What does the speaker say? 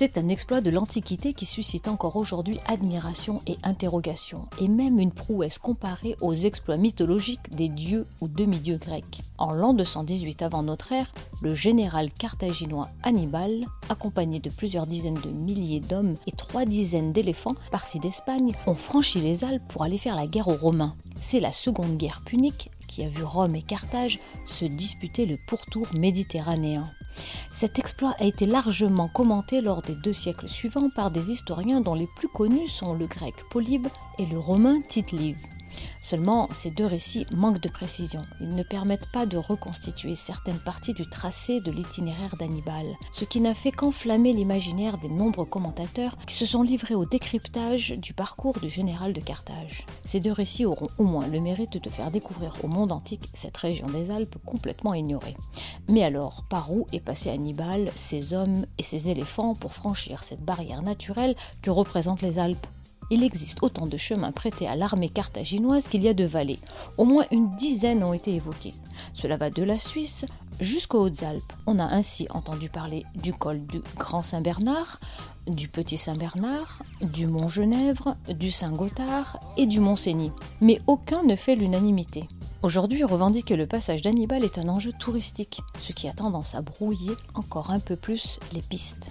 C'est un exploit de l'Antiquité qui suscite encore aujourd'hui admiration et interrogation, et même une prouesse comparée aux exploits mythologiques des dieux ou demi-dieux grecs. En l'an 218 avant notre ère, le général carthaginois Hannibal, accompagné de plusieurs dizaines de milliers d'hommes et trois dizaines d'éléphants partis d'Espagne, ont franchi les Alpes pour aller faire la guerre aux Romains. C'est la seconde guerre punique qui a vu Rome et Carthage se disputer le pourtour méditerranéen. Cet exploit a été largement commenté lors des deux siècles suivants par des historiens dont les plus connus sont le grec Polybe et le romain Tite-Live. Seulement, ces deux récits manquent de précision. Ils ne permettent pas de reconstituer certaines parties du tracé de l'itinéraire d'Hannibal, ce qui n'a fait qu'enflammer l'imaginaire des nombreux commentateurs qui se sont livrés au décryptage du parcours du général de Carthage. Ces deux récits auront au moins le mérite de faire découvrir au monde antique cette région des Alpes complètement ignorée. Mais alors, par où est passé Hannibal, ses hommes et ses éléphants pour franchir cette barrière naturelle que représentent les Alpes? Il existe autant de chemins prêtés à l'armée carthaginoise qu'il y a de vallées. Au moins une dizaine ont été évoqués. Cela va de la Suisse jusqu'aux Hautes-Alpes. On a ainsi entendu parler du col du Grand Saint-Bernard, du Petit Saint-Bernard, du Mont Genèvre, du Saint-Gothard et du Mont Cenis. Mais aucun ne fait l'unanimité. Aujourd'hui, on revendique que le passage d'Hannibal est un enjeu touristique, ce qui a tendance à brouiller encore un peu plus les pistes.